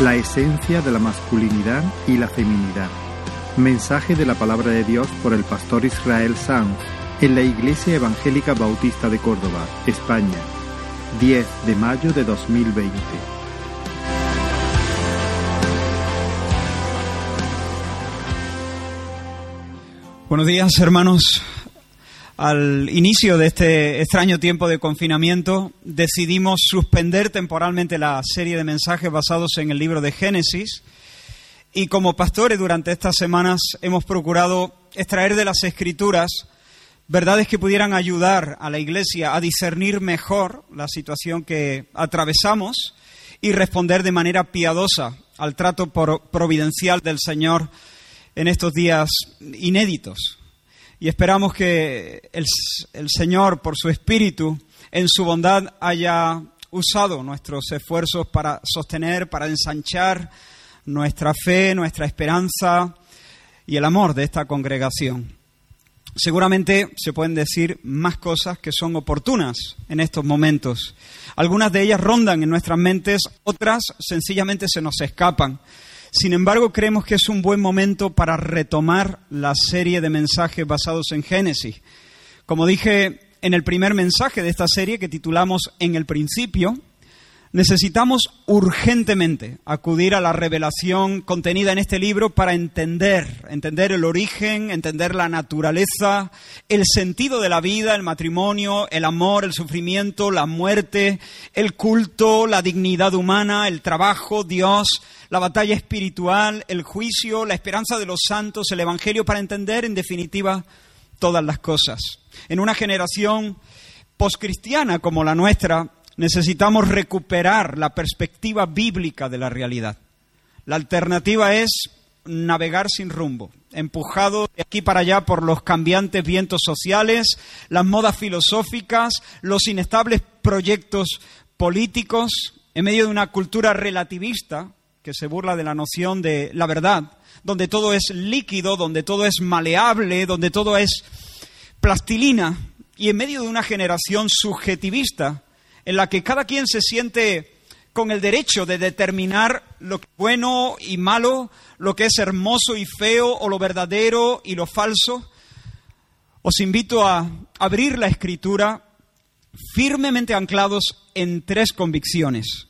la esencia de la masculinidad y la feminidad. Mensaje de la palabra de Dios por el pastor Israel Sanz en la Iglesia Evangélica Bautista de Córdoba, España, 10 de mayo de 2020. Buenos días, hermanos. Al inicio de este extraño tiempo de confinamiento, decidimos suspender temporalmente la serie de mensajes basados en el libro de Génesis. Y como pastores durante estas semanas hemos procurado extraer de las escrituras verdades que pudieran ayudar a la Iglesia a discernir mejor la situación que atravesamos y responder de manera piadosa al trato providencial del Señor en estos días inéditos y esperamos que el, Señor, por su Espíritu, en su bondad, haya usado nuestros esfuerzos para sostener, para ensanchar nuestra fe, nuestra esperanza y el amor de esta congregación. Seguramente se pueden decir más cosas que son oportunas en estos momentos. Algunas de ellas rondan en nuestras mentes, otras sencillamente se nos escapan. Sin embargo, creemos que es un buen momento para retomar la serie de mensajes basados en Génesis. Como dije en el primer mensaje de esta serie que titulamos En el principio, necesitamos urgentemente acudir a la revelación contenida en este libro para entender, entender el origen, entender la naturaleza, el sentido de la vida, el matrimonio, el amor, el sufrimiento, la muerte, el culto, la dignidad humana, el trabajo, Dios, la batalla espiritual, el juicio, la esperanza de los santos, el Evangelio, para entender en definitiva todas las cosas. En una generación poscristiana como la nuestra, necesitamos recuperar la perspectiva bíblica de la realidad. La alternativa es navegar sin rumbo, empujado de aquí para allá por los cambiantes vientos sociales, las modas filosóficas, los inestables proyectos políticos, en medio de una cultura relativista que se burla de la noción de la verdad, donde todo es líquido, donde todo es maleable, donde todo es plastilina, y en medio de una generación subjetivista en la que cada quien se siente con el derecho de determinar lo que es bueno y malo, lo que es hermoso y feo, o lo verdadero y lo falso, os invito a abrir la escritura firmemente anclados en tres convicciones.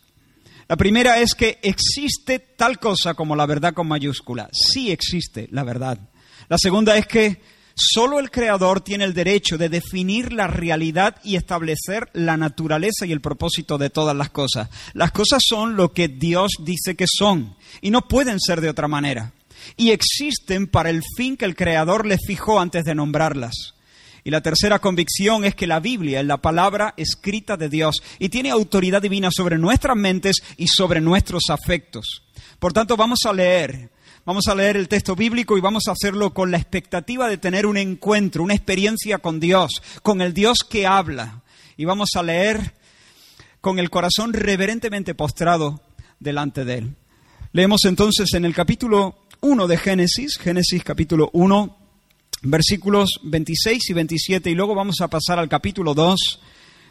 La primera es que existe tal cosa como la verdad con mayúscula. Sí existe la verdad. La segunda es que solo el Creador tiene el derecho de definir la realidad y establecer la naturaleza y el propósito de todas las cosas. Las cosas son lo que Dios dice que son y no pueden ser de otra manera. Y existen para el fin que el Creador les fijó antes de nombrarlas. Y la tercera convicción es que la Biblia es la palabra escrita de Dios y tiene autoridad divina sobre nuestras mentes y sobre nuestros afectos. Por tanto, vamos a leer, vamos a leer el texto bíblico y vamos a hacerlo con la expectativa de tener un encuentro, una experiencia con Dios, con el Dios que habla. Y vamos a leer con el corazón reverentemente postrado delante de Él. Leemos entonces en el capítulo 1 de Génesis, Génesis capítulo 1, versículos 26 y 27 y luego vamos a pasar al capítulo 2.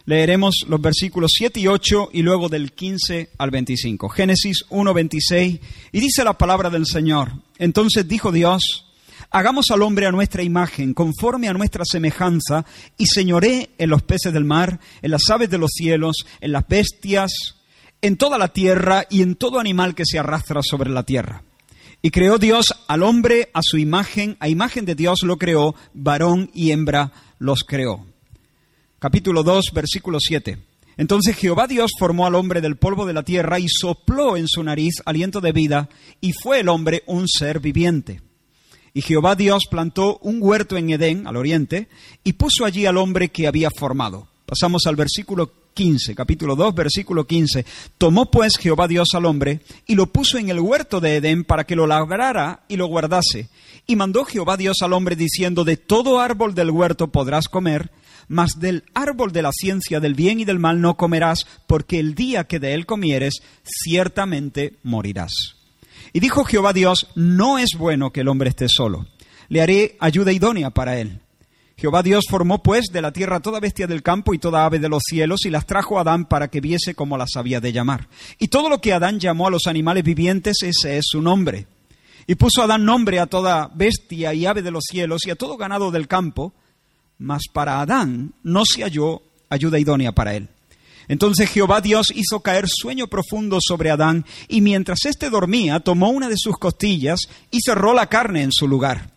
Leeremos los versículos 7 y 8 y luego del 15 al 25. Génesis 1, 26 y dice la palabra del Señor. Entonces dijo Dios, hagamos al hombre a nuestra imagen, conforme a nuestra semejanza, y señoré en los peces del mar, en las aves de los cielos, en las bestias, en toda la tierra y en todo animal que se arrastra sobre la tierra. Y creó Dios al hombre a su imagen, a imagen de Dios lo creó, varón y hembra los creó. Capítulo 2, versículo 7. Entonces Jehová Dios formó al hombre del polvo de la tierra y sopló en su nariz aliento de vida, y fue el hombre un ser viviente. Y Jehová Dios plantó un huerto en Edén, al oriente, y puso allí al hombre que había formado. Pasamos al versículo 15, capítulo 2, versículo 15. Tomó pues Jehová Dios al hombre y lo puso en el huerto de Edén para que lo labrara y lo guardase. Y mandó Jehová Dios al hombre diciendo, de todo árbol del huerto podrás comer, mas del árbol de la ciencia del bien y del mal no comerás, porque el día que de él comieres, ciertamente morirás. Y dijo Jehová Dios, no es bueno que el hombre esté solo, le haré ayuda idónea para él. Jehová Dios formó pues de la tierra toda bestia del campo y toda ave de los cielos y las trajo a Adán para que viese cómo las había de llamar. Y todo lo que Adán llamó a los animales vivientes, ese es su nombre. Y puso Adán nombre a toda bestia y ave de los cielos y a todo ganado del campo, mas para Adán no se halló ayuda idónea para él. Entonces Jehová Dios hizo caer sueño profundo sobre Adán, y mientras éste dormía, tomó una de sus costillas y cerró la carne en su lugar.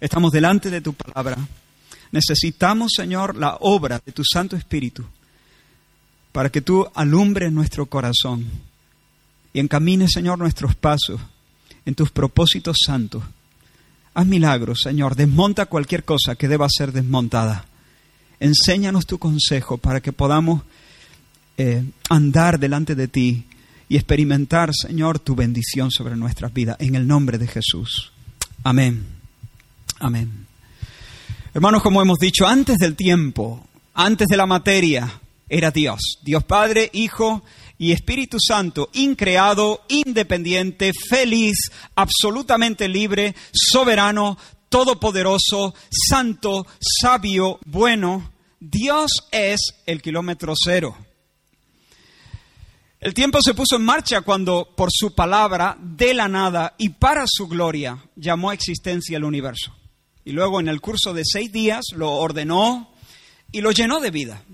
Estamos delante de tu palabra. Necesitamos, Señor, la obra de tu Santo Espíritu para que tú alumbres nuestro corazón y encamines, Señor, nuestros pasos en tus propósitos santos. Haz milagros, Señor. Desmonta cualquier cosa que deba ser desmontada. Enséñanos tu consejo para que podamos eh, andar delante de ti y experimentar, Señor, tu bendición sobre nuestras vidas. En el nombre de Jesús. Amén. Amén. Hermanos, como hemos dicho, antes del tiempo, antes de la materia, era Dios. Dios Padre, Hijo y Espíritu Santo, increado, independiente, feliz, absolutamente libre, soberano, todopoderoso, santo, sabio, bueno. Dios es el kilómetro cero. El tiempo se puso en marcha cuando, por su palabra, de la nada y para su gloria, llamó a existencia el universo y luego en el curso de seis días lo ordenó y lo llenó de vida.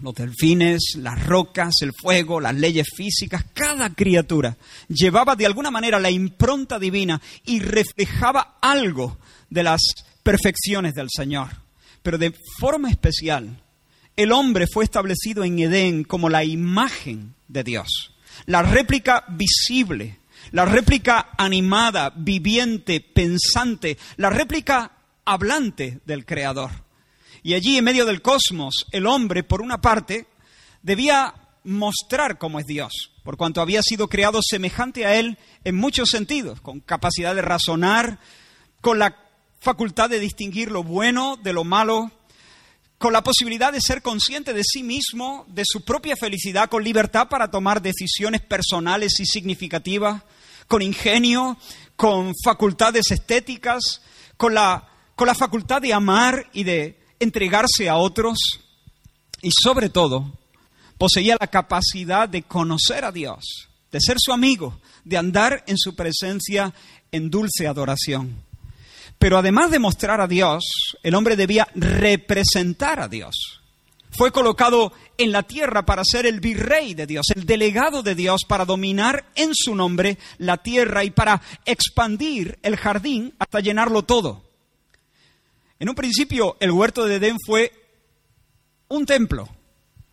Los delfines, las rocas, el fuego, las leyes físicas, cada criatura llevaba de alguna manera la impronta divina y reflejaba algo de las perfecciones del Señor. Pero de forma especial, el hombre fue establecido en Edén como la imagen de Dios, la réplica visible la réplica animada, viviente, pensante, la réplica hablante del Creador. Y allí, en medio del cosmos, el hombre, por una parte, debía mostrar cómo es Dios, por cuanto había sido creado semejante a Él en muchos sentidos, con capacidad de razonar, con la facultad de distinguir lo bueno de lo malo, con la posibilidad de ser consciente de sí mismo, de su propia felicidad, con libertad para tomar decisiones personales y significativas, con ingenio, con facultades estéticas, con la, con la facultad de amar y de entregarse a otros y sobre todo poseía la capacidad de conocer a Dios, de ser su amigo, de andar en su presencia en dulce adoración. Pero además de mostrar a Dios, el hombre debía representar a Dios fue colocado en la tierra para ser el virrey de Dios, el delegado de Dios para dominar en su nombre la tierra y para expandir el jardín hasta llenarlo todo. En un principio el huerto de Edén fue un templo,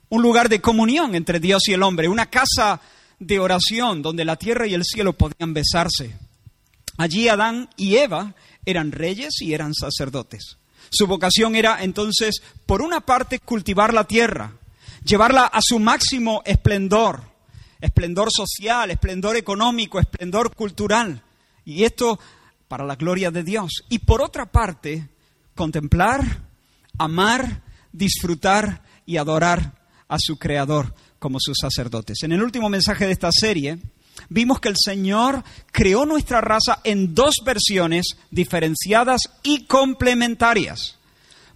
un lugar de comunión entre Dios y el hombre, una casa de oración donde la tierra y el cielo podían besarse. Allí Adán y Eva eran reyes y eran sacerdotes. Su vocación era entonces, por una parte, cultivar la tierra, llevarla a su máximo esplendor, esplendor social, esplendor económico, esplendor cultural. Y esto para la gloria de Dios. Y por otra parte, contemplar, amar, disfrutar y adorar a su Creador como sus sacerdotes. En el último mensaje de esta serie, vimos que el Señor creó nuestra raza en dos versiones diferenciadas y complementarias,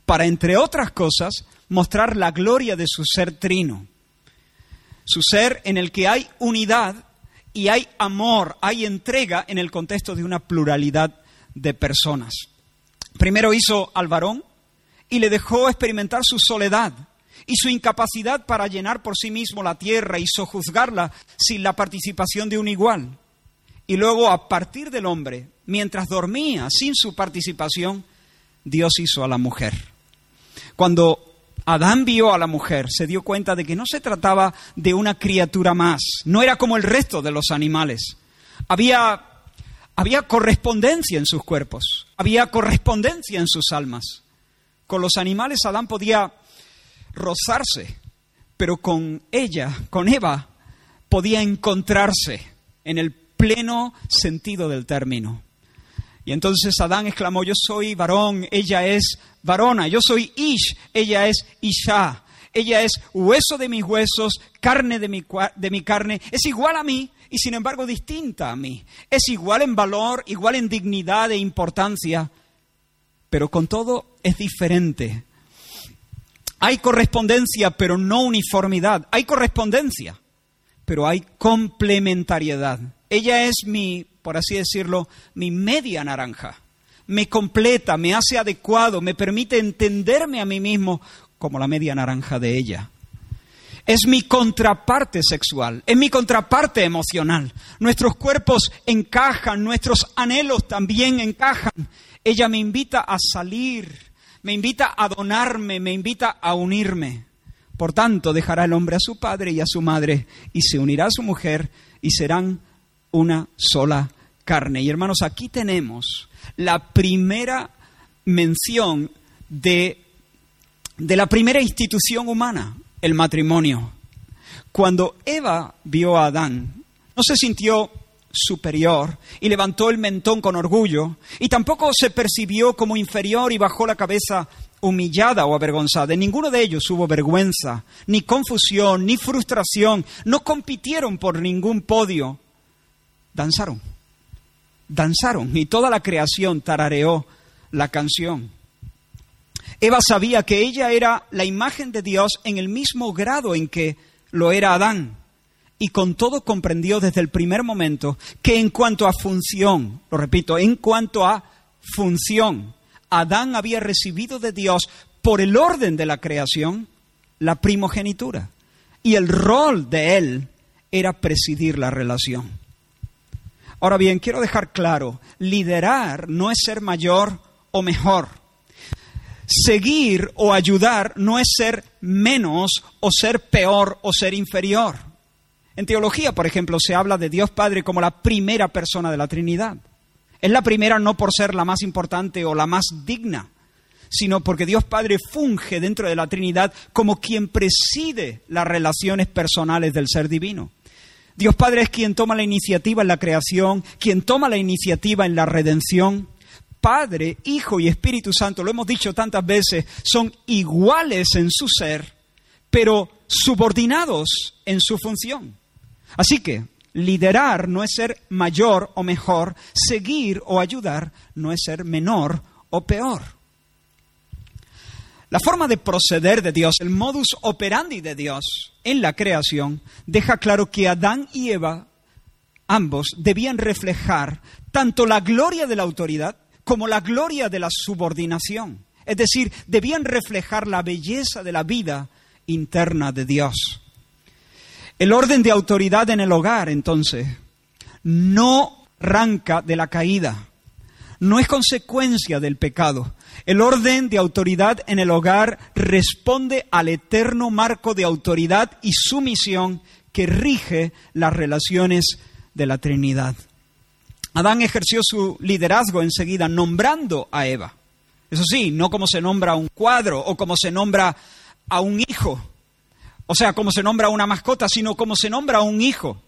para, entre otras cosas, mostrar la gloria de su ser trino, su ser en el que hay unidad y hay amor, hay entrega en el contexto de una pluralidad de personas. Primero hizo al varón y le dejó experimentar su soledad, y su incapacidad para llenar por sí mismo la tierra y sojuzgarla sin la participación de un igual. Y luego, a partir del hombre, mientras dormía sin su participación, Dios hizo a la mujer. Cuando Adán vio a la mujer, se dio cuenta de que no se trataba de una criatura más, no era como el resto de los animales. Había, había correspondencia en sus cuerpos, había correspondencia en sus almas. Con los animales Adán podía rozarse, pero con ella, con Eva, podía encontrarse en el pleno sentido del término. Y entonces Adán exclamó, yo soy varón, ella es varona, yo soy Ish, ella es Isha, ella es hueso de mis huesos, carne de mi, de mi carne, es igual a mí y sin embargo distinta a mí, es igual en valor, igual en dignidad e importancia, pero con todo es diferente. Hay correspondencia, pero no uniformidad. Hay correspondencia, pero hay complementariedad. Ella es mi, por así decirlo, mi media naranja. Me completa, me hace adecuado, me permite entenderme a mí mismo como la media naranja de ella. Es mi contraparte sexual, es mi contraparte emocional. Nuestros cuerpos encajan, nuestros anhelos también encajan. Ella me invita a salir, me invita a donarme, me invita a unirme. Por tanto, dejará el hombre a su padre y a su madre y se unirá a su mujer y serán una sola carne. Y hermanos, aquí tenemos la primera mención de, de la primera institución humana, el matrimonio. Cuando Eva vio a Adán, no se sintió superior y levantó el mentón con orgullo, y tampoco se percibió como inferior y bajó la cabeza humillada o avergonzada. En ninguno de ellos hubo vergüenza, ni confusión, ni frustración. No compitieron por ningún podio. Danzaron. Danzaron y toda la creación tarareó la canción. Eva sabía que ella era la imagen de Dios en el mismo grado en que lo era Adán. Y con todo comprendió desde el primer momento que en cuanto a función, lo repito, en cuanto a función, Adán había recibido de Dios por el orden de la creación la primogenitura. Y el rol de él era presidir la relación. Ahora bien, quiero dejar claro, liderar no es ser mayor o mejor. Seguir o ayudar no es ser menos o ser peor o ser inferior. En teología, por ejemplo, se habla de Dios Padre como la primera persona de la Trinidad. Es la primera no por ser la más importante o la más digna, sino porque Dios Padre funge dentro de la Trinidad como quien preside las relaciones personales del ser divino. Dios Padre es quien toma la iniciativa en la creación, quien toma la iniciativa en la redención, Padre, Hijo y Espíritu Santo, lo hemos dicho tantas veces, son iguales en su ser, pero subordinados en su función. Así que liderar no es ser mayor o mejor, seguir o ayudar no es ser menor o peor. La forma de proceder de Dios, el modus operandi de Dios en la creación, deja claro que Adán y Eva, ambos, debían reflejar tanto la gloria de la autoridad como la gloria de la subordinación. Es decir, debían reflejar la belleza de la vida interna de Dios. El orden de autoridad en el hogar, entonces, no arranca de la caída, no es consecuencia del pecado. El orden de autoridad en el hogar responde al eterno marco de autoridad y sumisión que rige las relaciones de la Trinidad. Adán ejerció su liderazgo enseguida nombrando a Eva. Eso sí, no como se nombra a un cuadro o como se nombra a un hijo, o sea, como se nombra una mascota, sino como se nombra un hijo.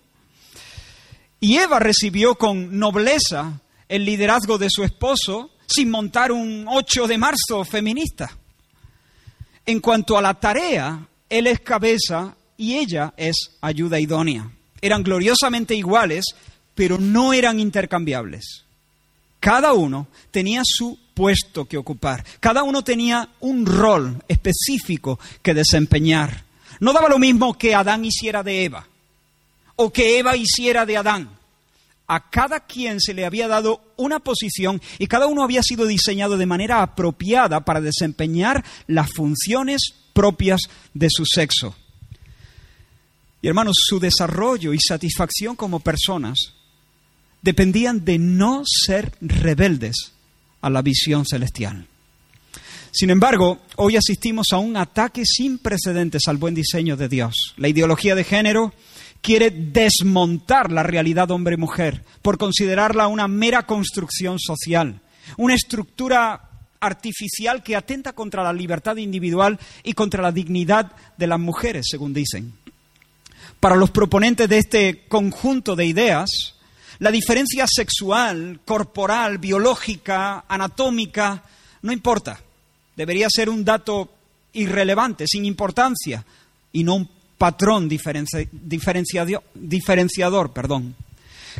Y Eva recibió con nobleza el liderazgo de su esposo sin montar un 8 de marzo feminista. En cuanto a la tarea, él es cabeza y ella es ayuda idónea. Eran gloriosamente iguales, pero no eran intercambiables. Cada uno tenía su puesto que ocupar, cada uno tenía un rol específico que desempeñar. No daba lo mismo que Adán hiciera de Eva o que Eva hiciera de Adán. A cada quien se le había dado una posición y cada uno había sido diseñado de manera apropiada para desempeñar las funciones propias de su sexo. Y hermanos, su desarrollo y satisfacción como personas dependían de no ser rebeldes a la visión celestial. Sin embargo, hoy asistimos a un ataque sin precedentes al buen diseño de Dios. La ideología de género quiere desmontar la realidad hombre-mujer por considerarla una mera construcción social, una estructura artificial que atenta contra la libertad individual y contra la dignidad de las mujeres, según dicen. Para los proponentes de este conjunto de ideas, la diferencia sexual, corporal, biológica, anatómica, no importa. Debería ser un dato irrelevante, sin importancia, y no un patrón diferenciador. Perdón.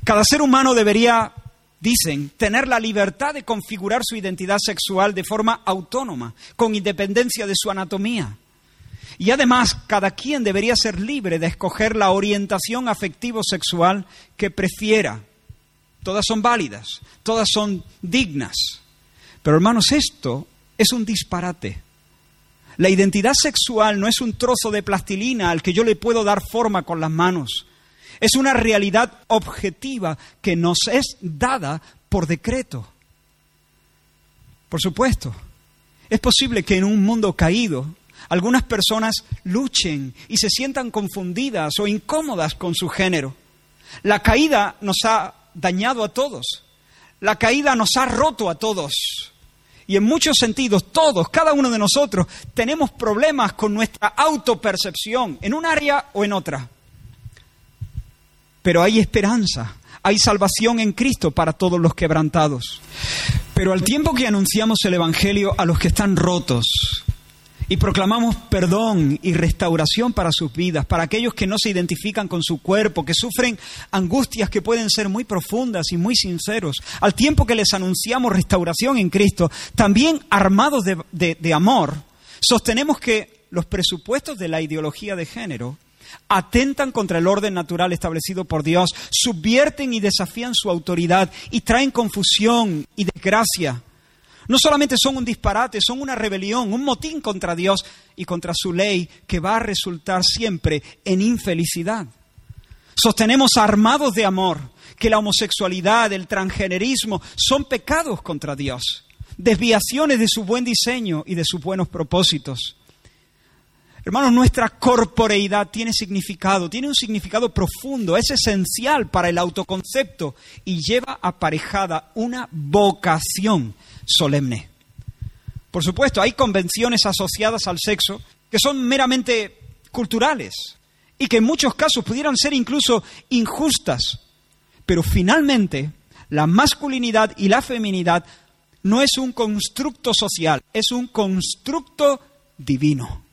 Cada ser humano debería, dicen, tener la libertad de configurar su identidad sexual de forma autónoma, con independencia de su anatomía. Y además, cada quien debería ser libre de escoger la orientación afectivo-sexual que prefiera. Todas son válidas, todas son dignas. Pero hermanos, esto es un disparate. La identidad sexual no es un trozo de plastilina al que yo le puedo dar forma con las manos. Es una realidad objetiva que nos es dada por decreto. Por supuesto, es posible que en un mundo caído algunas personas luchen y se sientan confundidas o incómodas con su género. La caída nos ha dañado a todos. La caída nos ha roto a todos. Y en muchos sentidos, todos, cada uno de nosotros, tenemos problemas con nuestra autopercepción, en un área o en otra. Pero hay esperanza, hay salvación en Cristo para todos los quebrantados. Pero al tiempo que anunciamos el Evangelio a los que están rotos, y proclamamos perdón y restauración para sus vidas, para aquellos que no se identifican con su cuerpo, que sufren angustias que pueden ser muy profundas y muy sinceros. Al tiempo que les anunciamos restauración en Cristo, también armados de, de amor, sostenemos que los presupuestos de la ideología de género atentan contra el orden natural establecido por Dios, subvierten y desafían su autoridad y traen confusión y desgracia no solamente son un disparate, son una rebelión, un motín contra Dios y contra su ley que va a resultar siempre en infelicidad. Sostenemos armados de amor que la homosexualidad, el transgenerismo son pecados contra Dios, desviaciones de su buen diseño y de sus buenos propósitos. Hermanos, nuestra corporeidad tiene significado, tiene un significado profundo, es esencial para el autoconcepto y lleva aparejada una vocación solemne. Por supuesto, hay convenciones asociadas al sexo que son meramente culturales y que en muchos casos pudieran ser incluso injustas, pero finalmente la masculinidad y la feminidad no es un constructo social, es un constructo divino.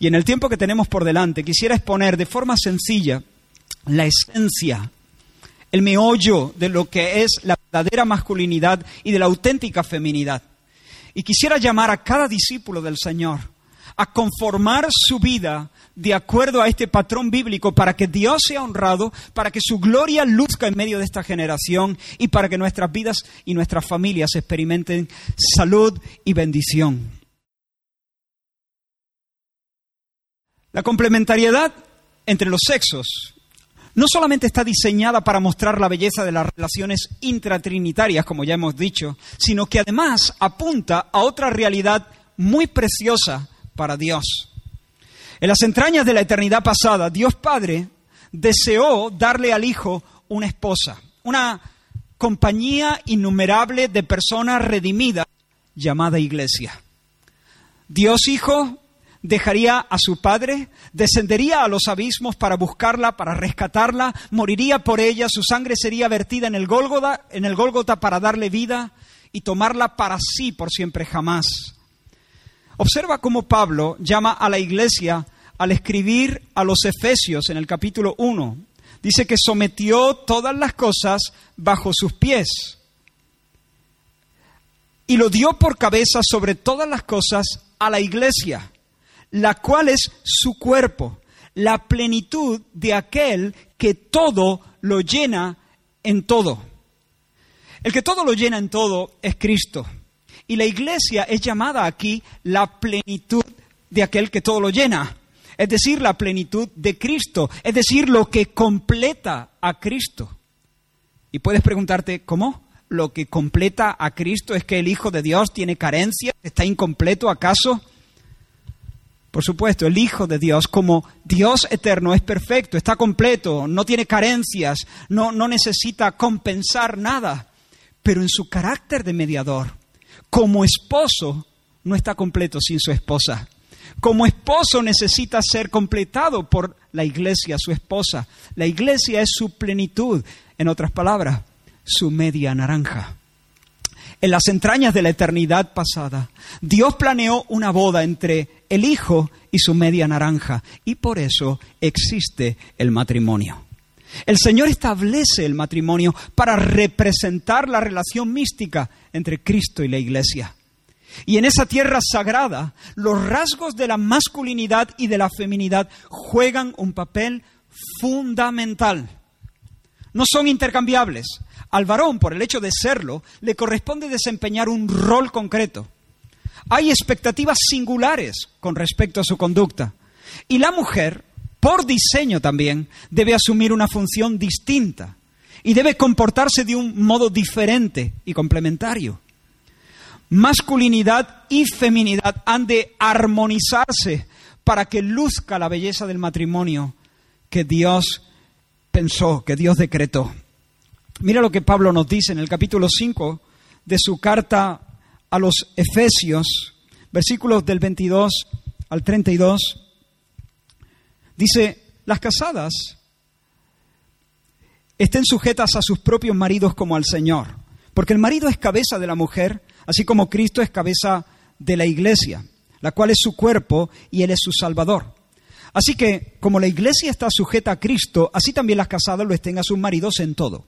Y en el tiempo que tenemos por delante, quisiera exponer de forma sencilla la esencia el meollo de lo que es la verdadera masculinidad y de la auténtica feminidad. Y quisiera llamar a cada discípulo del Señor a conformar su vida de acuerdo a este patrón bíblico para que Dios sea honrado, para que su gloria luzca en medio de esta generación y para que nuestras vidas y nuestras familias experimenten salud y bendición. La complementariedad entre los sexos no solamente está diseñada para mostrar la belleza de las relaciones intratrinitarias, como ya hemos dicho, sino que además apunta a otra realidad muy preciosa para Dios. En las entrañas de la eternidad pasada, Dios Padre deseó darle al Hijo una esposa, una compañía innumerable de personas redimidas llamada Iglesia. Dios Hijo dejaría a su padre, descendería a los abismos para buscarla, para rescatarla, moriría por ella, su sangre sería vertida en el Gólgota, en el Gólgota para darle vida y tomarla para sí por siempre jamás. Observa cómo Pablo llama a la iglesia al escribir a los Efesios en el capítulo 1. Dice que sometió todas las cosas bajo sus pies y lo dio por cabeza sobre todas las cosas a la iglesia la cual es su cuerpo, la plenitud de aquel que todo lo llena en todo. El que todo lo llena en todo es Cristo. Y la iglesia es llamada aquí la plenitud de aquel que todo lo llena. Es decir, la plenitud de Cristo. Es decir, lo que completa a Cristo. Y puedes preguntarte, ¿cómo? ¿Lo que completa a Cristo es que el Hijo de Dios tiene carencia? ¿Está incompleto acaso? Por supuesto, el Hijo de Dios, como Dios eterno, es perfecto, está completo, no tiene carencias, no, no necesita compensar nada, pero en su carácter de mediador, Como esposo no está completo sin su esposa. Como esposo necesita ser completado por la iglesia, su esposa. La iglesia es su plenitud, en otras palabras, su media naranja. En las entrañas de la eternidad pasada, Dios planeó una boda entre el Hijo y su media naranja, y por eso existe el matrimonio. El Señor establece el matrimonio para representar la relación mística entre Cristo y la Iglesia. Y en esa tierra sagrada, los rasgos de la masculinidad y de la feminidad juegan un papel fundamental. No son intercambiables. Al varón, por el hecho de serlo, le corresponde desempeñar un rol concreto. Hay expectativas singulares con respecto a su conducta. Y la mujer, por diseño también, debe asumir una función distinta y debe comportarse de un modo diferente y complementario masculinidad y feminidad han de armonizarse para que luzca la belleza del matrimonio que Dios pensó, que Dios decretó. Mira lo que Pablo nos dice en el capítulo 5 de su carta a los Efesios, versículos del 22 al 32. Dice, las casadas estén sujetas a sus propios maridos como al Señor, porque el marido es cabeza de la mujer, así como Cristo es cabeza de la iglesia, la cual es su cuerpo y Él es su Salvador. Así que, como la iglesia está sujeta a Cristo, así también las casadas lo estén a sus maridos en todo.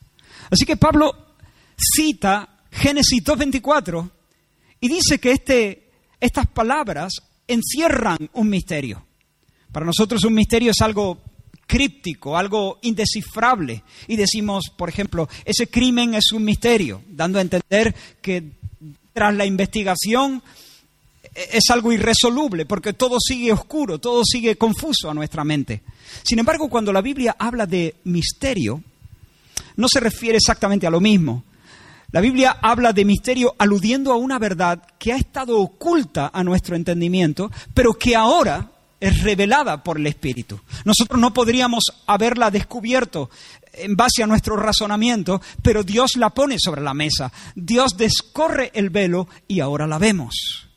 Así que Pablo cita Génesis 2.24 y dice que este, estas palabras encierran un misterio. Para nosotros un misterio es algo críptico, algo indescifrable. Y decimos, por ejemplo, ese crimen es un misterio, dando a entender que tras la investigación es algo irresoluble, porque todo sigue oscuro, todo sigue confuso a nuestra mente. Sin embargo, cuando la Biblia habla de misterio, no se refiere exactamente a lo mismo. La Biblia habla de misterio aludiendo a una verdad que ha estado oculta a nuestro entendimiento, pero que ahora es revelada por el Espíritu. Nosotros no podríamos haberla descubierto en base a nuestro razonamiento, pero Dios la pone sobre la mesa. Dios descorre el velo y ahora la vemos.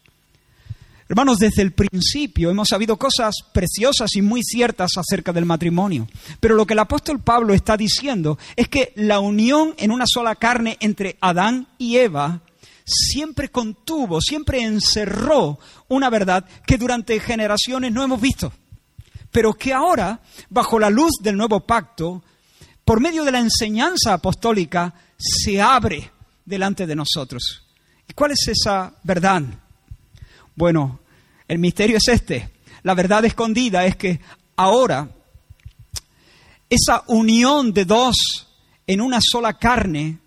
Hermanos, desde el principio hemos sabido cosas preciosas y muy ciertas acerca del matrimonio. Pero lo que el apóstol Pablo está diciendo es que la unión en una sola carne entre Adán y Eva siempre contuvo, siempre encerró una verdad que durante generaciones no hemos visto, pero que ahora, bajo la luz del nuevo pacto, por medio de la enseñanza apostólica, se abre delante de nosotros. ¿Y cuál es esa verdad? Bueno, el misterio es este. La verdad escondida es que ahora esa unión de dos en una sola carne,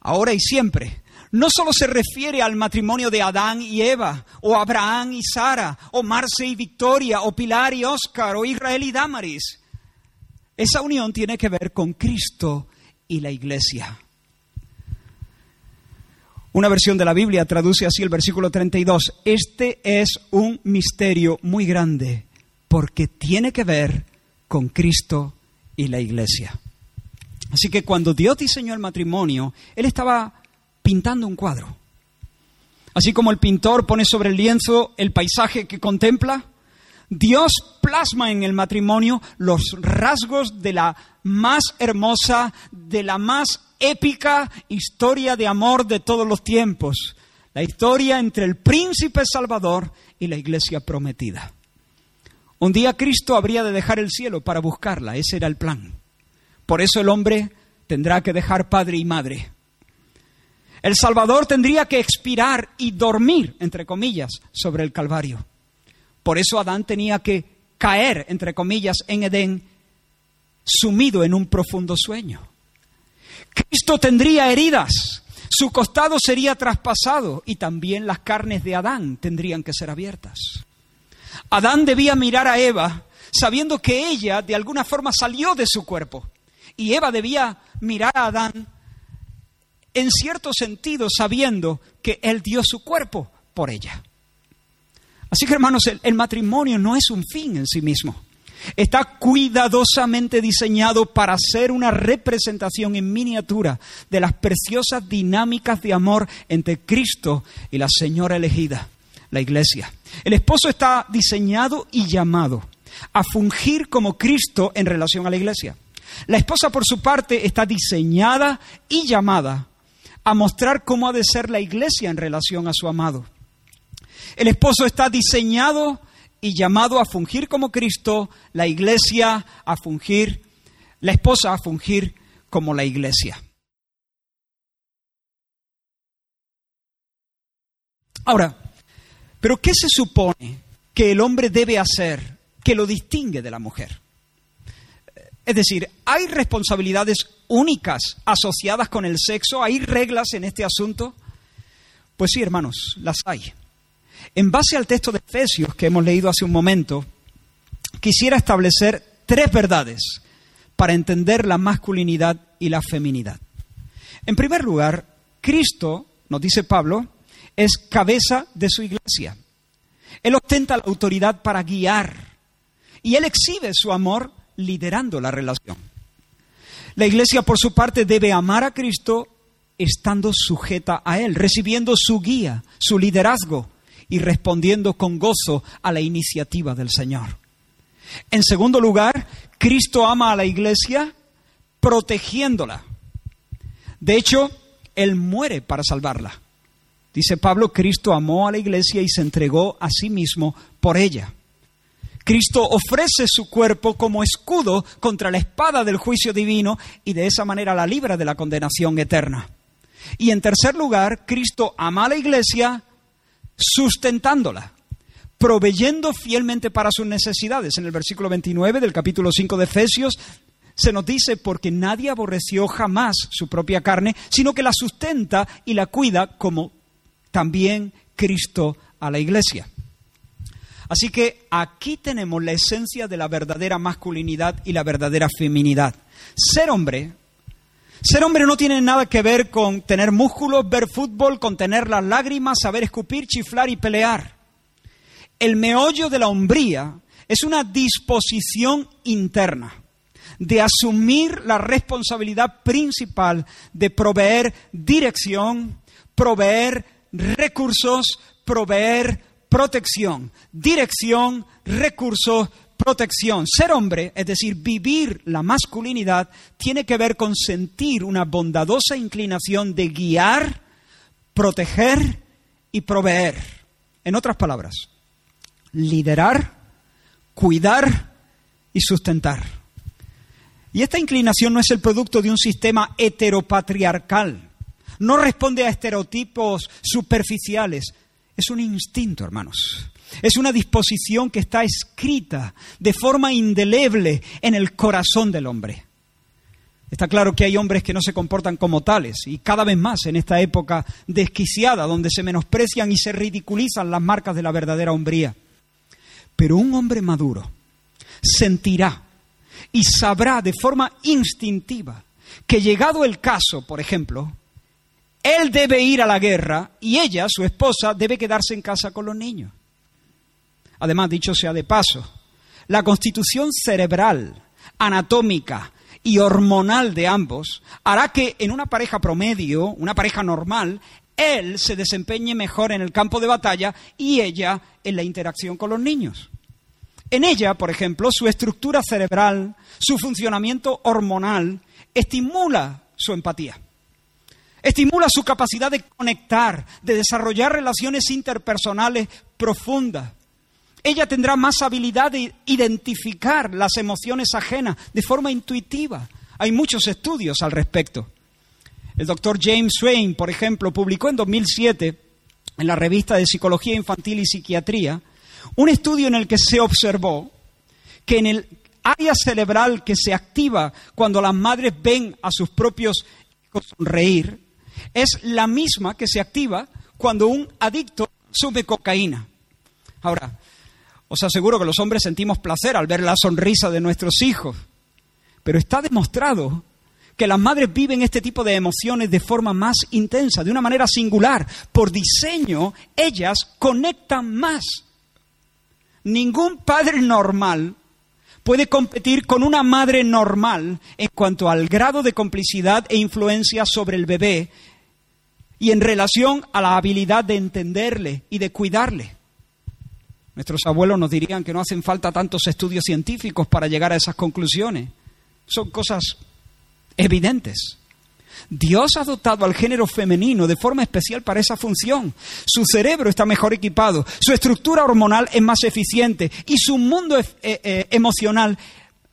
ahora y siempre, no solo se refiere al matrimonio de Adán y Eva, o Abraham y Sara, o Marce y Victoria, o Pilar y Oscar, o Israel y Damaris. Esa unión tiene que ver con Cristo y la iglesia. Una versión de la Biblia traduce así el versículo 32. Este es un misterio muy grande porque tiene que ver con Cristo y la iglesia. Así que cuando Dios diseñó el matrimonio, Él estaba pintando un cuadro. Así como el pintor pone sobre el lienzo el paisaje que contempla, Dios plasma en el matrimonio los rasgos de la más hermosa, de la más épica historia de amor de todos los tiempos, La historia entre el príncipe salvador y la iglesia prometida. Un día Cristo habría de dejar el cielo para buscarla, ese era el plan. Por eso el hombre tendrá que dejar padre y madre. El Salvador tendría que expirar y dormir, entre comillas, sobre el Calvario. Por eso Adán tenía que caer, entre comillas, en Edén, sumido en un profundo sueño. Cristo tendría heridas, su costado sería traspasado y también las carnes de Adán tendrían que ser abiertas. Adán debía mirar a Eva sabiendo que ella de alguna forma salió de su cuerpo. Y Eva debía mirar a Adán en cierto sentido sabiendo que él dio su cuerpo por ella. Así que hermanos, el, matrimonio no es un fin en sí mismo. Está cuidadosamente diseñado para ser una representación en miniatura de las preciosas dinámicas de amor entre Cristo y la Señora elegida, la Iglesia. El esposo está diseñado y llamado a fungir como Cristo en relación a la Iglesia. La esposa, por su parte, está diseñada y llamada a mostrar cómo ha de ser la Iglesia en relación a su amado. El esposo está diseñado y llamado a fungir como Cristo, la iglesia a fungir, la esposa a fungir como la iglesia. Ahora, ¿pero qué se supone que el hombre debe hacer que lo distingue de la mujer? Es decir, ¿hay responsabilidades únicas asociadas con el sexo? ¿Hay reglas en este asunto? Pues sí, hermanos, las hay. En base al texto de Efesios que hemos leído hace un momento, quisiera establecer tres verdades para entender la masculinidad y la feminidad. En primer lugar, Cristo, nos dice Pablo, es cabeza de su iglesia. Él ostenta la autoridad para guiar y él exhibe su amor liderando la relación. La iglesia, por su parte, debe amar a Cristo estando sujeta a Él, recibiendo su guía, su liderazgo, y respondiendo con gozo a la iniciativa del Señor. En segundo lugar, Cristo ama a la iglesia protegiéndola. De hecho, Él muere para salvarla. Dice Pablo, Cristo amó a la iglesia y se entregó a sí mismo por ella. Cristo ofrece su cuerpo como escudo contra la espada del juicio divino y de esa manera la libra de la condenación eterna. Y en tercer lugar, Cristo ama a la iglesia sustentándola, proveyendo fielmente para sus necesidades. En el versículo 29 del capítulo 5 de Efesios se nos dice, porque nadie aborreció jamás su propia carne, sino que la sustenta y la cuida como también Cristo a la iglesia. Así que aquí tenemos la esencia de la verdadera masculinidad y la verdadera feminidad. Ser hombre ser hombre no tiene nada que ver con tener músculos, ver fútbol, con tener las lágrimas, saber escupir, chiflar y pelear. El meollo de la hombría es una disposición interna de asumir la responsabilidad principal de proveer dirección, proveer recursos, proveer protección. Dirección, recursos, protección. Ser hombre, es decir, vivir la masculinidad, tiene que ver con sentir una bondadosa inclinación de guiar, proteger y proveer. En otras palabras, liderar, cuidar y sustentar. Y esta inclinación no es el producto de un sistema heteropatriarcal. No responde a estereotipos superficiales. Es un instinto, hermanos. Es una disposición que está escrita de forma indeleble en el corazón del hombre. Está claro que hay hombres que no se comportan como tales y cada vez más en esta época desquiciada donde se menosprecian y se ridiculizan las marcas de la verdadera hombría. Pero un hombre maduro sentirá y sabrá de forma instintiva que llegado el caso, por ejemplo, él debe ir a la guerra y ella, su esposa, debe quedarse en casa con los niños. Además, dicho sea de paso, la constitución cerebral, anatómica y hormonal de ambos hará que en una pareja promedio, una pareja normal, él se desempeñe mejor en el campo de batalla y ella en la interacción con los niños. En ella, por ejemplo, su estructura cerebral, su funcionamiento hormonal, estimula su empatía. Estimula su capacidad de conectar, de desarrollar relaciones interpersonales profundas. Ella tendrá más habilidad de identificar las emociones ajenas de forma intuitiva. Hay muchos estudios al respecto. El doctor James Swain, por ejemplo, publicó en 2007 en la revista de Psicología Infantil y Psiquiatría un estudio en el que se observó que en el área cerebral que se activa cuando las madres ven a sus propios hijos sonreír es la misma que se activa cuando un adicto sube cocaína. Ahora, os aseguro que los hombres sentimos placer al ver la sonrisa de nuestros hijos, pero está demostrado que las madres viven este tipo de emociones de forma más intensa, de una manera singular. Por diseño, ellas conectan más. Ningún padre normal puede competir con una madre normal en cuanto al grado de complicidad e influencia sobre el bebé y en relación a la habilidad de entenderle y de cuidarle. Nuestros abuelos nos dirían que no hacen falta tantos estudios científicos para llegar a esas conclusiones. Son cosas evidentes. Dios ha dotado al género femenino de forma especial para esa función. Su cerebro está mejor equipado, su estructura hormonal es más eficiente y su mundo eh, eh, emocional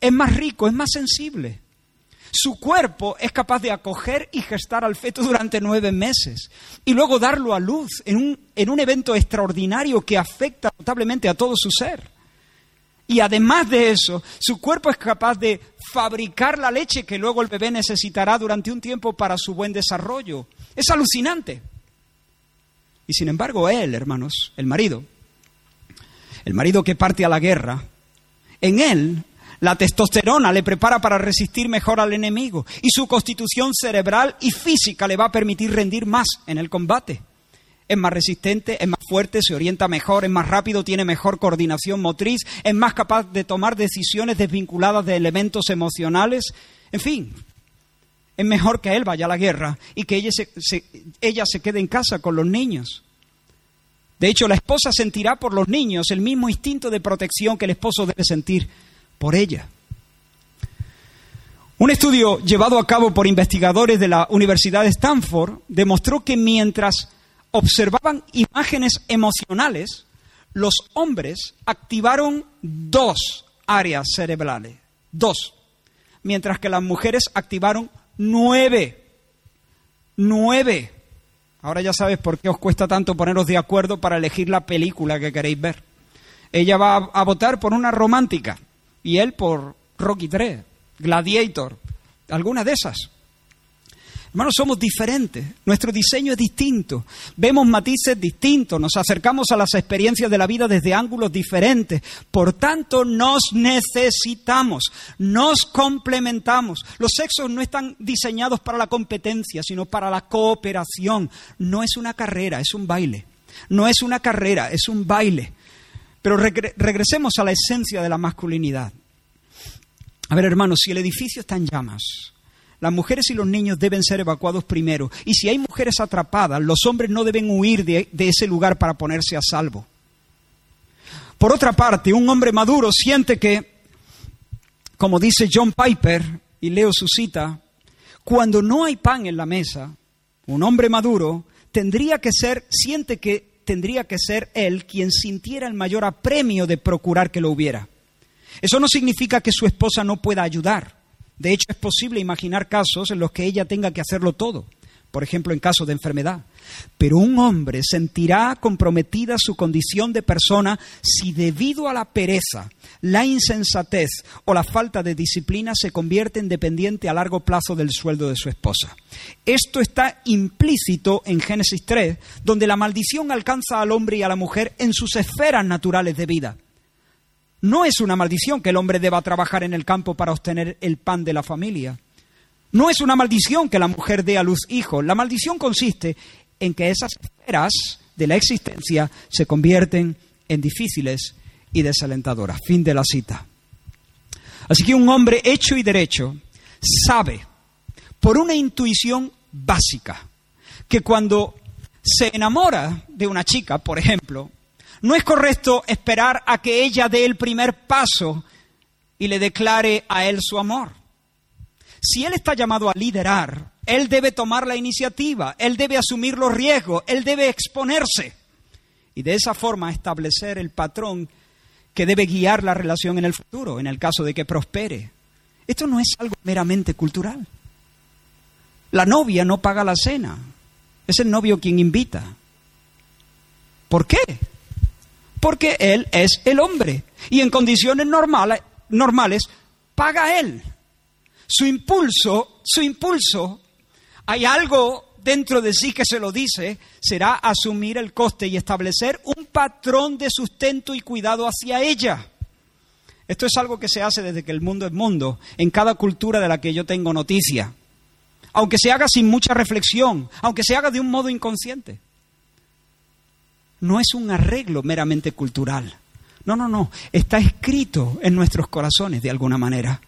es más rico, es más sensible. Su cuerpo es capaz de acoger y gestar al feto durante nueve meses y luego darlo a luz en un, en un evento extraordinario que afecta notablemente a todo su ser. Y además de eso, su cuerpo es capaz de fabricar la leche que luego el bebé necesitará durante un tiempo para su buen desarrollo. Es alucinante. Y sin embargo, él, hermanos, el marido, el marido que parte a la guerra, en él la testosterona le prepara para resistir mejor al enemigo y su constitución cerebral y física le va a permitir rendir más en el combate. Es más resistente, es más fuerte, se orienta mejor, es más rápido, tiene mejor coordinación motriz, es más capaz de tomar decisiones desvinculadas de elementos emocionales. En fin, es mejor que él vaya a la guerra y que ella se, ella se quede en casa con los niños. De hecho, la esposa sentirá por los niños el mismo instinto de protección que el esposo debe sentir por ella. Un estudio llevado a cabo por investigadores de la Universidad de Stanford demostró que mientras observaban imágenes emocionales, los hombres activaron dos áreas cerebrales, dos, mientras que las mujeres activaron nueve, nueve. Ahora ya sabes por qué os cuesta tanto poneros de acuerdo para elegir la película que queréis ver. Ella va a votar por una romántica y él por Rocky 3, Gladiator, alguna de esas. Hermanos, somos diferentes, nuestro diseño es distinto, vemos matices distintos, nos acercamos a las experiencias de la vida desde ángulos diferentes, por tanto nos necesitamos, nos complementamos. Los sexos no están diseñados para la competencia, sino para la cooperación. No es una carrera, es un baile. No es una carrera, es un baile. Pero regresemos a la esencia de la masculinidad. A ver, hermanos, si el edificio está en llamas, las mujeres y los niños deben ser evacuados primero. Y si hay mujeres atrapadas, los hombres no deben huir de, de ese lugar para ponerse a salvo. Por otra parte, un hombre maduro siente que, como dice John Piper, y leo su cita, cuando no hay pan en la mesa, un hombre maduro tendría que ser, siente que tendría que ser él quien sintiera el mayor apremio de procurar que lo hubiera. Eso no significa que su esposa no pueda ayudar. De hecho, es posible imaginar casos en los que ella tenga que hacerlo todo por ejemplo en caso de enfermedad. Pero un hombre sentirá comprometida su condición de persona si debido a la pereza, la insensatez o la falta de disciplina se convierte en dependiente a largo plazo del sueldo de su esposa. Esto está implícito en Génesis 3, donde la maldición alcanza al hombre y a la mujer en sus esferas naturales de vida. No es una maldición que el hombre deba trabajar en el campo para obtener el pan de la familia. No es una maldición que la mujer dé a luz hijos. La maldición consiste en que esas esferas de la existencia se convierten en difíciles y desalentadoras. Fin de la cita. Así que un hombre hecho y derecho sabe, por una intuición básica, que cuando se enamora de una chica, por ejemplo, no es correcto esperar a que ella dé el primer paso y le declare a él su amor. Si él está llamado a liderar, Él debe tomar la iniciativa, él debe asumir los riesgos, él debe exponerse. Y de esa forma establecer el patrón que debe guiar la relación en el futuro, en el caso de que prospere. Esto no es algo meramente cultural. La novia no paga la cena, es el novio quien invita. ¿Por qué? Porque él es el hombre y en condiciones normales, normales paga él. Su impulso, su impulso, hay algo dentro de sí que se lo dice, será asumir el coste y establecer un patrón de sustento y cuidado hacia ella. Esto es algo que se hace desde que el mundo es mundo, en cada cultura de la que yo tengo noticia, aunque se haga sin mucha reflexión, aunque se haga de un modo inconsciente. No es un arreglo meramente cultural. No, no, no, está escrito en nuestros corazones de alguna manera.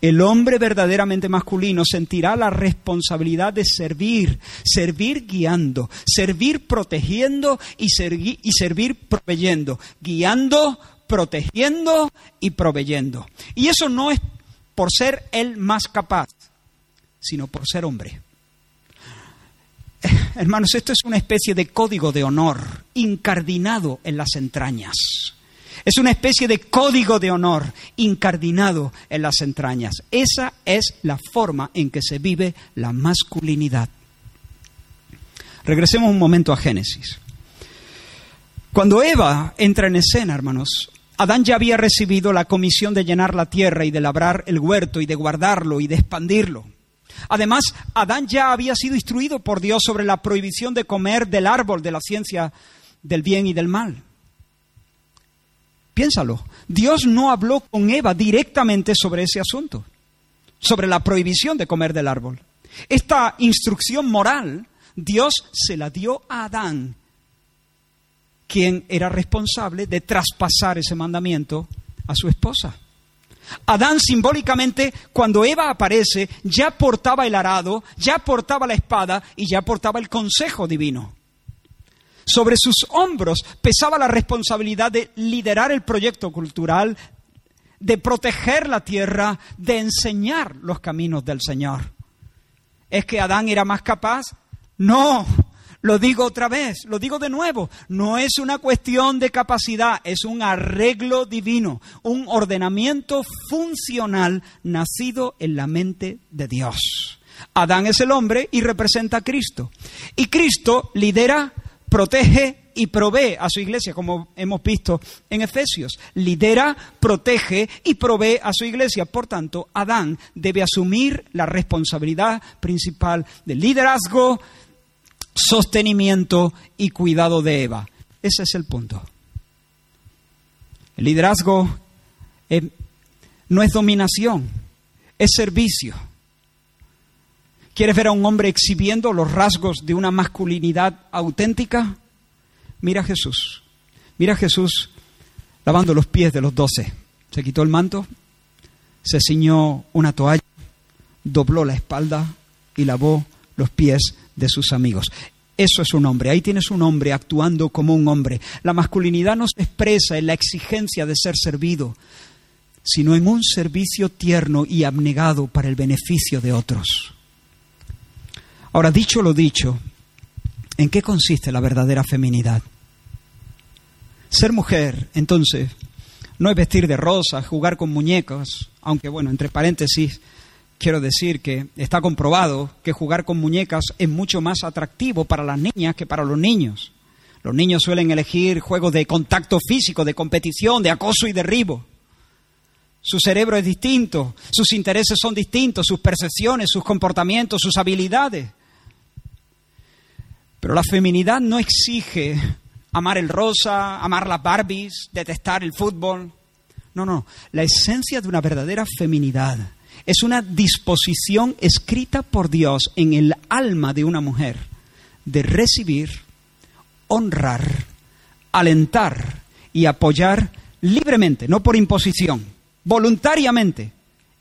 El hombre verdaderamente masculino sentirá la responsabilidad de servir, servir guiando, servir protegiendo y, y servir proveyendo, guiando, protegiendo y proveyendo. Y eso no es por ser el más capaz, sino por ser hombre. Hermanos, esto es una especie de código de honor incardinado en las entrañas. Es una especie de código de honor incardinado en las entrañas. Esa es la forma en que se vive la masculinidad. Regresemos un momento a Génesis. Cuando Eva entra en escena, hermanos, Adán ya había recibido la comisión de llenar la tierra y de labrar el huerto y de guardarlo y de expandirlo. Además, Adán ya había sido instruido por Dios sobre la prohibición de comer del árbol de la ciencia del bien y del mal. Piénsalo, Dios no habló con Eva directamente sobre ese asunto, sobre la prohibición de comer del árbol. Esta instrucción moral Dios se la dio a Adán, quien era responsable de traspasar ese mandamiento a su esposa. Adán simbólicamente, cuando Eva aparece, ya portaba el arado, ya portaba la espada y ya portaba el consejo divino. Sobre sus hombros pesaba la responsabilidad de liderar el proyecto cultural, de proteger la tierra, de enseñar los caminos del Señor. ¿Es que Adán era más capaz? No, lo digo otra vez, lo digo de nuevo, no es una cuestión de capacidad, es un arreglo divino, un ordenamiento funcional nacido en la mente de Dios. Adán es el hombre y representa a Cristo. Y Cristo lidera protege y provee a su iglesia, como hemos visto en Efesios. Lidera, protege y provee a su iglesia. Por tanto, Adán debe asumir la responsabilidad principal del liderazgo, sostenimiento y cuidado de Eva. Ese es el punto. El liderazgo eh, no es dominación, es servicio. ¿Quieres ver a un hombre exhibiendo los rasgos de una masculinidad auténtica? Mira a Jesús. Mira a Jesús lavando los pies de los doce. Se quitó el manto, se ciñó una toalla, dobló la espalda y lavó los pies de sus amigos. Eso es un hombre. Ahí tienes un hombre actuando como un hombre. La masculinidad no se expresa en la exigencia de ser servido, sino en un servicio tierno y abnegado para el beneficio de otros. Ahora, dicho lo dicho, ¿en qué consiste la verdadera feminidad? Ser mujer, entonces, no es vestir de rosa, jugar con muñecas, aunque bueno, entre paréntesis, quiero decir que está comprobado que jugar con muñecas es mucho más atractivo para las niñas que para los niños. Los niños suelen elegir juegos de contacto físico, de competición, de acoso y derribo. Su cerebro es distinto, sus intereses son distintos, sus percepciones, sus comportamientos, sus habilidades. Pero la feminidad no exige amar el rosa, amar las Barbies, detestar el fútbol. No, no. La esencia de una verdadera feminidad es una disposición escrita por Dios en el alma de una mujer de recibir, honrar, alentar y apoyar libremente, no por imposición, voluntariamente,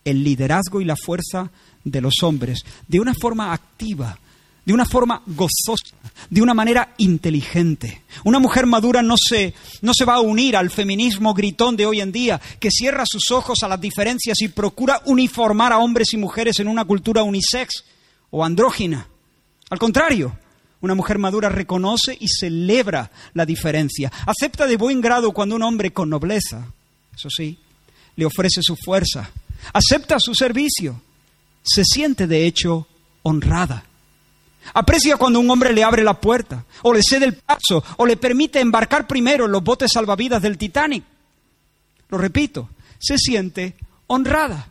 el liderazgo y la fuerza de los hombres, de una forma activa, de una forma gozosa, de una manera inteligente. Una mujer madura no se, no se va a unir al feminismo gritón de hoy en día, que cierra sus ojos a las diferencias y procura uniformar a hombres y mujeres en una cultura unisex o andrógina. Al contrario, una mujer madura reconoce y celebra la diferencia. Acepta de buen grado cuando un hombre con nobleza, eso sí, le ofrece su fuerza. Acepta su servicio. Se siente, de hecho, honrada. Aprecia cuando un hombre le abre la puerta, o le cede el paso, o le permite embarcar primero en los botes salvavidas del Titanic. Lo repito, se siente honrada.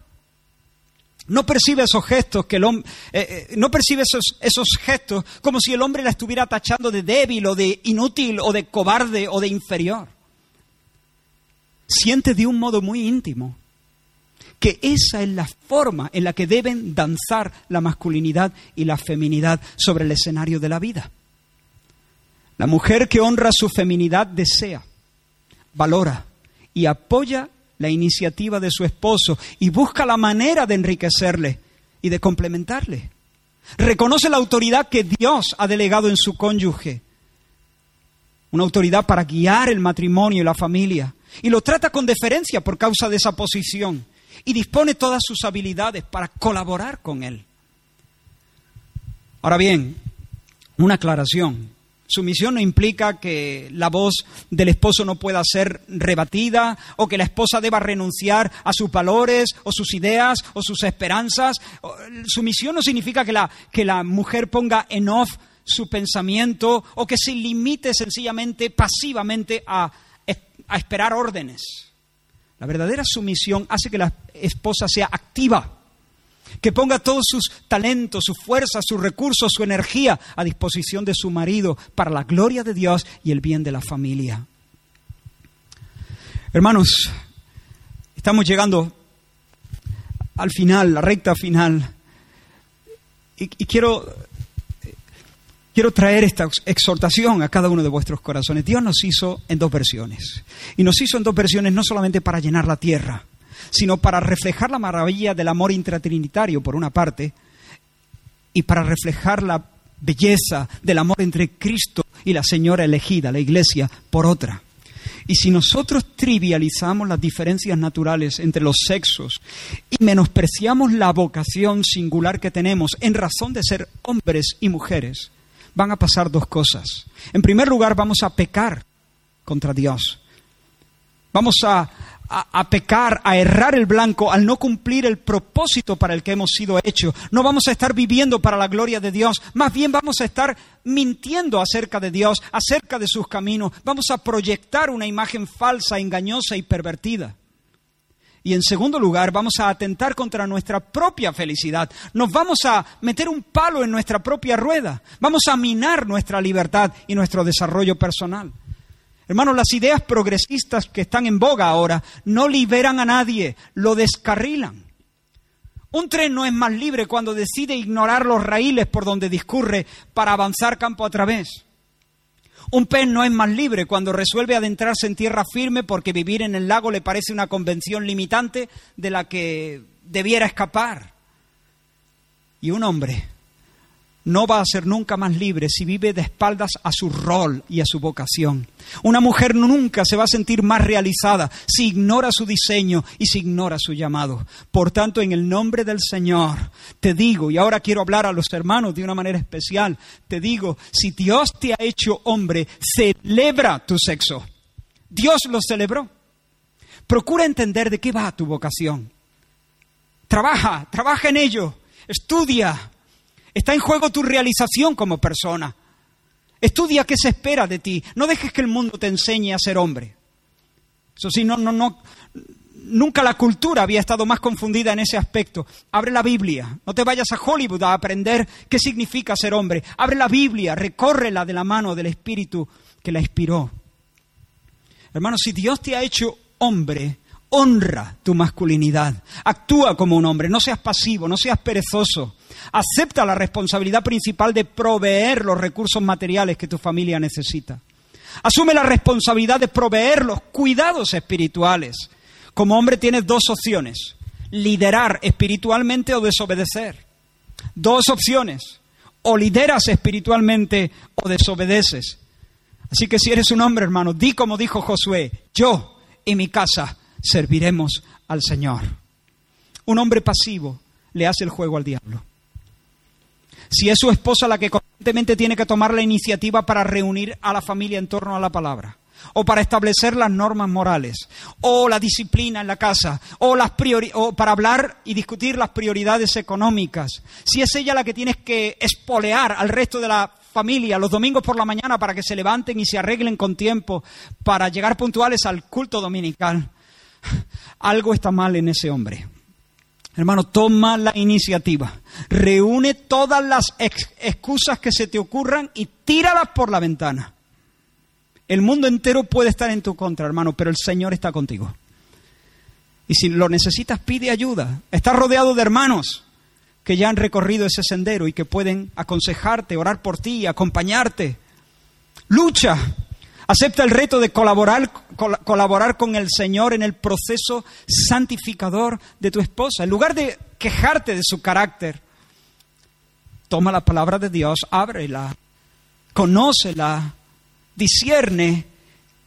No percibe esos gestos que el hombre, eh, eh, no percibe esos, esos gestos como si el hombre la estuviera tachando de débil o de inútil o de cobarde o de inferior. Siente de un modo muy íntimo que esa es la forma en la que deben danzar la masculinidad y la feminidad sobre el escenario de la vida. La mujer que honra su feminidad desea, valora y apoya la iniciativa de su esposo y busca la manera de enriquecerle y de complementarle. Reconoce la autoridad que Dios ha delegado en su cónyuge, una autoridad para guiar el matrimonio y la familia, y lo trata con deferencia por causa de esa posición y dispone todas sus habilidades para colaborar con él. Ahora bien, una aclaración. Sumisión no implica que la voz del esposo no pueda ser rebatida o que la esposa deba renunciar a sus valores o sus ideas o sus esperanzas. Sumisión no significa que la, que la mujer ponga en off su pensamiento o que se limite sencillamente pasivamente a, a esperar órdenes. La verdadera sumisión hace que la esposa sea activa que ponga todos sus talentos, su fuerza, sus recursos, su energía a disposición de su marido para la gloria de Dios y el bien de la familia. Hermanos, estamos llegando al final, la recta final, y, quiero, quiero traer esta exhortación a cada uno de vuestros corazones. Dios nos hizo en dos versiones, y nos hizo en dos versiones no solamente para llenar la tierra, sino para reflejar la maravilla del amor intratrinitario, por una parte, y para reflejar la belleza del amor entre Cristo y la Señora elegida, la Iglesia, por otra. Y si nosotros trivializamos las diferencias naturales entre los sexos y menospreciamos la vocación singular que tenemos en razón de ser hombres y mujeres, van a pasar dos cosas. En primer lugar, vamos a pecar contra Dios. Vamos a, a, pecar, a errar el blanco, al no cumplir el propósito para el que hemos sido hechos. No vamos a estar viviendo para la gloria de Dios, más bien vamos a estar mintiendo acerca de Dios, acerca de sus caminos. Vamos a proyectar una imagen falsa, engañosa y pervertida. Y en segundo lugar, vamos a atentar contra nuestra propia felicidad. Nos vamos a meter un palo en nuestra propia rueda. Vamos a minar nuestra libertad y nuestro desarrollo personal. Hermanos, las ideas progresistas que están en boga ahora no liberan a nadie, lo descarrilan. Un tren no es más libre cuando decide ignorar los raíles por donde discurre para avanzar campo a través. Un pez no es más libre cuando resuelve adentrarse en tierra firme porque vivir en el lago le parece una convención limitante de la que debiera escapar. Y un hombre no va a ser nunca más libre si vive de espaldas a su rol y a su vocación. Una mujer nunca se va a sentir más realizada si ignora su diseño y si ignora su llamado. Por tanto, en el nombre del Señor, te digo, y ahora quiero hablar a los hermanos de una manera especial, te digo, si Dios te ha hecho hombre, celebra tu sexo. Dios lo celebró. Procura entender de qué va tu vocación. Trabaja, trabaja en ello. Estudia, Está en juego tu realización como persona. Estudia qué se espera de ti. No dejes que el mundo te enseñe a ser hombre. Eso sí, no, no, no. Nunca la cultura había estado más confundida en ese aspecto. Abre la Biblia. No te vayas a Hollywood a aprender qué significa ser hombre. Abre la Biblia, recórrela de la mano del Espíritu que la inspiró. Hermano, si Dios te ha hecho hombre, honra tu masculinidad. Actúa como un hombre, no seas pasivo, no seas perezoso. Acepta la responsabilidad principal de proveer los recursos materiales que tu familia necesita. Asume la responsabilidad de proveer los cuidados espirituales. Como hombre tienes dos opciones, liderar espiritualmente o desobedecer. Dos opciones, o lideras espiritualmente o desobedeces. Así que si eres un hombre, hermano, di como dijo Josué, yo y mi casa serviremos al Señor. Un hombre pasivo le hace el juego al diablo. si es su esposa la que constantemente tiene que tomar la iniciativa para reunir a la familia en torno a la palabra, o para establecer las normas morales, o la disciplina en la casa, o, las para hablar y discutir las prioridades económicas, si es ella la que tiene que espolear al resto de la familia los domingos por la mañana para que se levanten y se arreglen con tiempo para llegar puntuales al culto dominical, algo está mal en ese hombre. Hermano, toma la iniciativa. Reúne todas las excusas que se te ocurran y tíralas por la ventana. El mundo entero puede estar en tu contra, hermano, pero el Señor está contigo. Y si lo necesitas, pide ayuda. Estás rodeado de hermanos que ya han recorrido ese sendero y que pueden aconsejarte, orar por ti, acompañarte. Lucha. Acepta el reto de colaborar, colaborar con el Señor en el proceso santificador de tu esposa. En lugar de quejarte de su carácter, toma la palabra de Dios, ábrela, conócela, discierne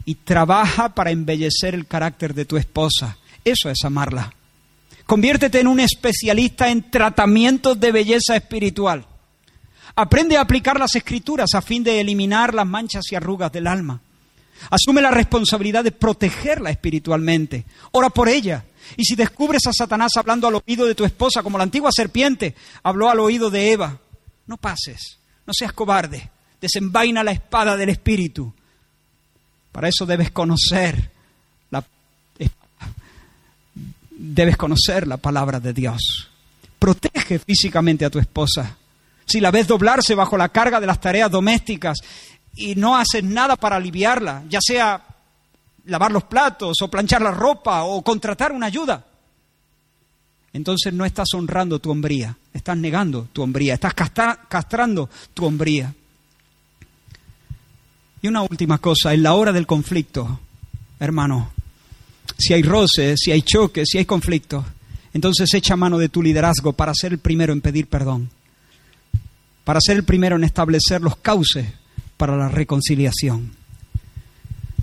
y trabaja para embellecer el carácter de tu esposa. Eso es amarla. Conviértete en un especialista en tratamientos de belleza espiritual. Aprende a aplicar las escrituras a fin de eliminar las manchas y arrugas del alma. Asume la responsabilidad de protegerla espiritualmente. Ora por ella. Y si descubres a Satanás hablando al oído de tu esposa, como la antigua serpiente habló al oído de Eva, no pases, no seas cobarde, desenvaina la espada del espíritu. Para eso debes conocer la debes conocer la palabra de Dios. Protege físicamente a tu esposa. Si la ves doblarse bajo la carga de las tareas domésticas y no haces nada para aliviarla, ya sea lavar los platos o planchar la ropa o contratar una ayuda, entonces no estás honrando tu hombría, estás negando tu hombría, estás castrando tu hombría. Y una última cosa, en la hora del conflicto, hermano, si hay roces, si hay choques, si hay conflictos, entonces echa mano de tu liderazgo para ser el primero en pedir perdón, para ser el primero en establecer los cauces para la reconciliación.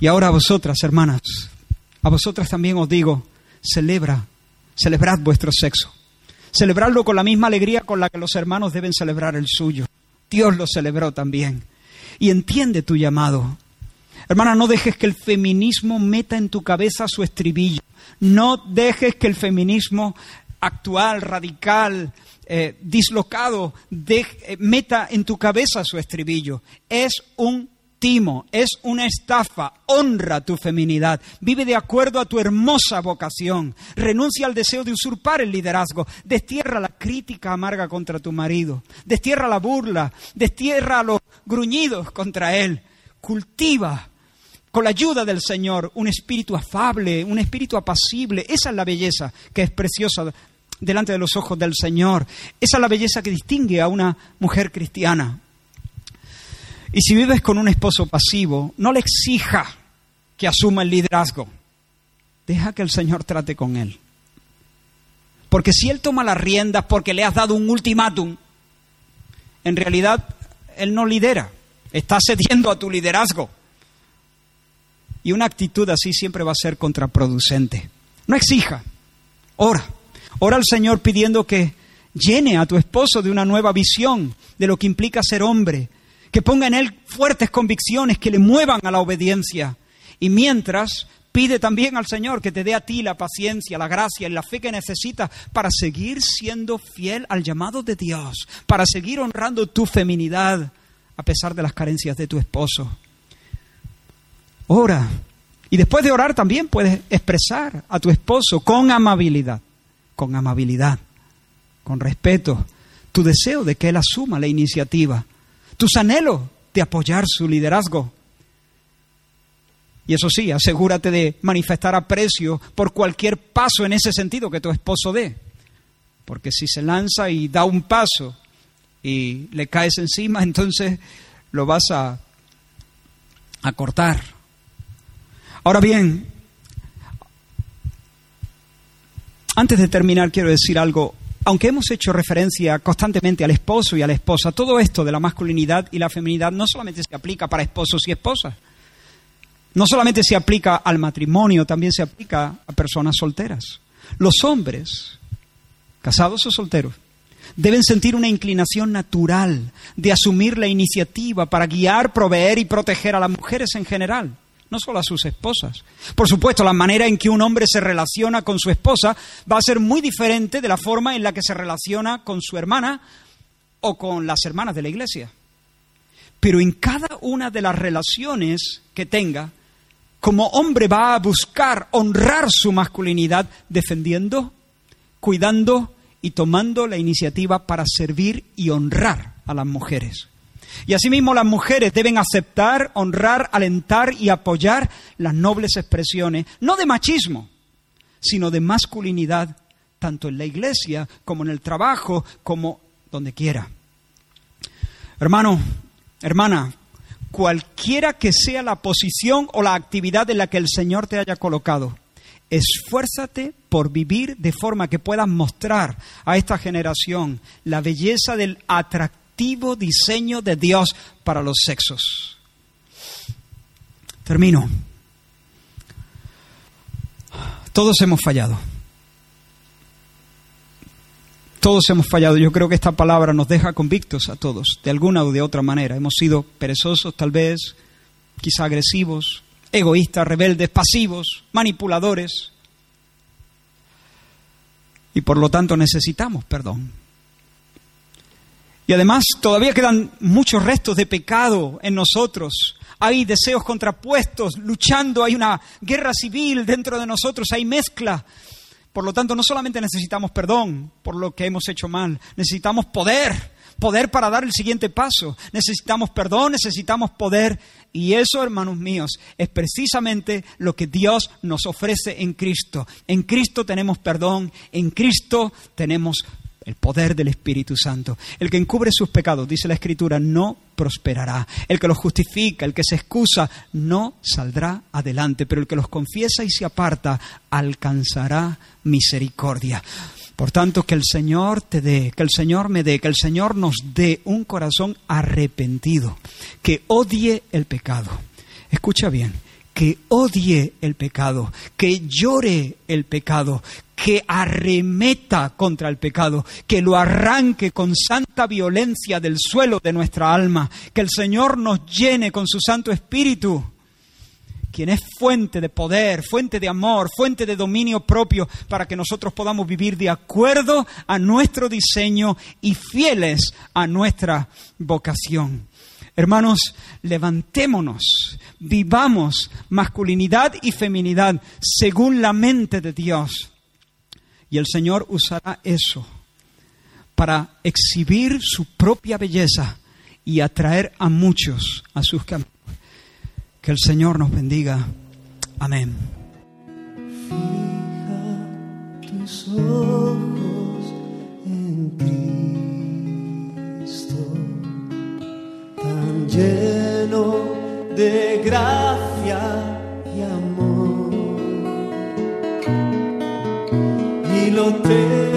Y ahora a vosotras, hermanas, a vosotras también os digo, celebra, celebrad vuestro sexo. Celebradlo con la misma alegría con la que los hermanos deben celebrar el suyo. Dios lo celebró también. Y entiende tu llamado. Hermana, no dejes que el feminismo meta en tu cabeza su estribillo. No dejes que el feminismo actual, radical, eh, dislocado, eh, meta en tu cabeza su estribillo. Es un timo, es una estafa. Honra tu feminidad. Vive de acuerdo a tu hermosa vocación. Renuncia al deseo de usurpar el liderazgo. Destierra la crítica amarga contra tu marido. Destierra la burla. Destierra los gruñidos contra él. Cultiva con la ayuda del Señor, un espíritu afable, un espíritu apacible. Esa es la belleza que es preciosa delante de los ojos del Señor. Esa es la belleza que distingue a una mujer cristiana. Y si vives con un esposo pasivo, no le exija que asuma el liderazgo. Deja que el Señor trate con él. Porque si él toma las riendas porque le has dado un ultimátum, en realidad él no lidera, está cediendo a tu liderazgo. Y una actitud así siempre va a ser contraproducente. No exija, ora. Ora al Señor pidiendo que llene a tu esposo de una nueva visión de lo que implica ser hombre, que ponga en él fuertes convicciones que le muevan a la obediencia. Y mientras, pide también al Señor que te dé a ti la paciencia, la gracia y la fe que necesitas para seguir siendo fiel al llamado de Dios, para seguir honrando tu feminidad a pesar de las carencias de tu esposo. Ora. Y después de orar también puedes expresar a tu esposo con amabilidad, con amabilidad, con respeto, tu deseo de que él asuma la iniciativa, tus anhelos de apoyar su liderazgo. Y eso sí, asegúrate de manifestar aprecio por cualquier paso en ese sentido que tu esposo dé. Porque si se lanza y da un paso y le caes encima, entonces lo vas a, a cortar. Ahora bien, antes de terminar quiero decir algo. Aunque hemos hecho referencia constantemente al esposo y a la esposa, todo esto de la masculinidad y la feminidad no solamente se aplica para esposos y esposas, no solamente se aplica al matrimonio, también se aplica a personas solteras. Los hombres, casados o solteros, deben sentir una inclinación natural de asumir la iniciativa para guiar, proveer y proteger a las mujeres en general, no solo a sus esposas. Por supuesto, la manera en que un hombre se relaciona con su esposa va a ser muy diferente de la forma en la que se relaciona con su hermana o con las hermanas de la iglesia. Pero en cada una de las relaciones que tenga, como hombre va a buscar honrar su masculinidad defendiendo, cuidando y tomando la iniciativa para servir y honrar a las mujeres. Y asimismo las mujeres deben aceptar, honrar, alentar y apoyar las nobles expresiones, no de machismo, sino de masculinidad, tanto en la iglesia como en el trabajo, como donde quiera. Hermano, hermana, cualquiera que sea la posición o la actividad en la que el Señor te haya colocado, esfuérzate por vivir de forma que puedas mostrar a esta generación la belleza del atractivo diseño de Dios para los sexos. Termino. Todos hemos fallado. Todos hemos fallado. Yo creo que esta palabra nos deja convictos a todos, de alguna o de otra manera. Hemos sido perezosos, tal vez, quizá agresivos, egoístas, rebeldes, pasivos, manipuladores. Y por lo tanto necesitamos perdón. Y además todavía quedan muchos restos de pecado en nosotros. Hay deseos contrapuestos, luchando, hay una guerra civil dentro de nosotros, hay mezcla. Por lo tanto, no solamente necesitamos perdón por lo que hemos hecho mal, necesitamos poder poder para dar el siguiente paso. Necesitamos perdón, necesitamos poder. Y eso, hermanos míos, es precisamente lo que Dios nos ofrece en Cristo. En Cristo tenemos perdón, en Cristo tenemos el poder del Espíritu Santo. El que encubre sus pecados, dice la Escritura, no prosperará. El que los justifica, el que se excusa, no saldrá adelante. Pero el que los confiesa y se aparta, alcanzará misericordia. Por tanto, que el Señor te dé, que el Señor me dé, que el Señor nos dé un corazón arrepentido, que odie el pecado. Escucha bien, que odie el pecado, que llore el pecado, que arremeta contra el pecado, que lo arranque con santa violencia del suelo de nuestra alma, que el Señor nos llene con su Santo Espíritu quien es fuente de poder, fuente de amor, fuente de dominio propio, para que nosotros podamos vivir de acuerdo a nuestro diseño y fieles a nuestra vocación. Hermanos, levantémonos, vivamos masculinidad y feminidad según la mente de Dios. Y el Señor usará eso para exhibir su propia belleza y atraer a muchos a sus caminos. Que el Señor nos bendiga. Amén. Fija tus ojos en Cristo, tan lleno de gracia y amor. Y lo te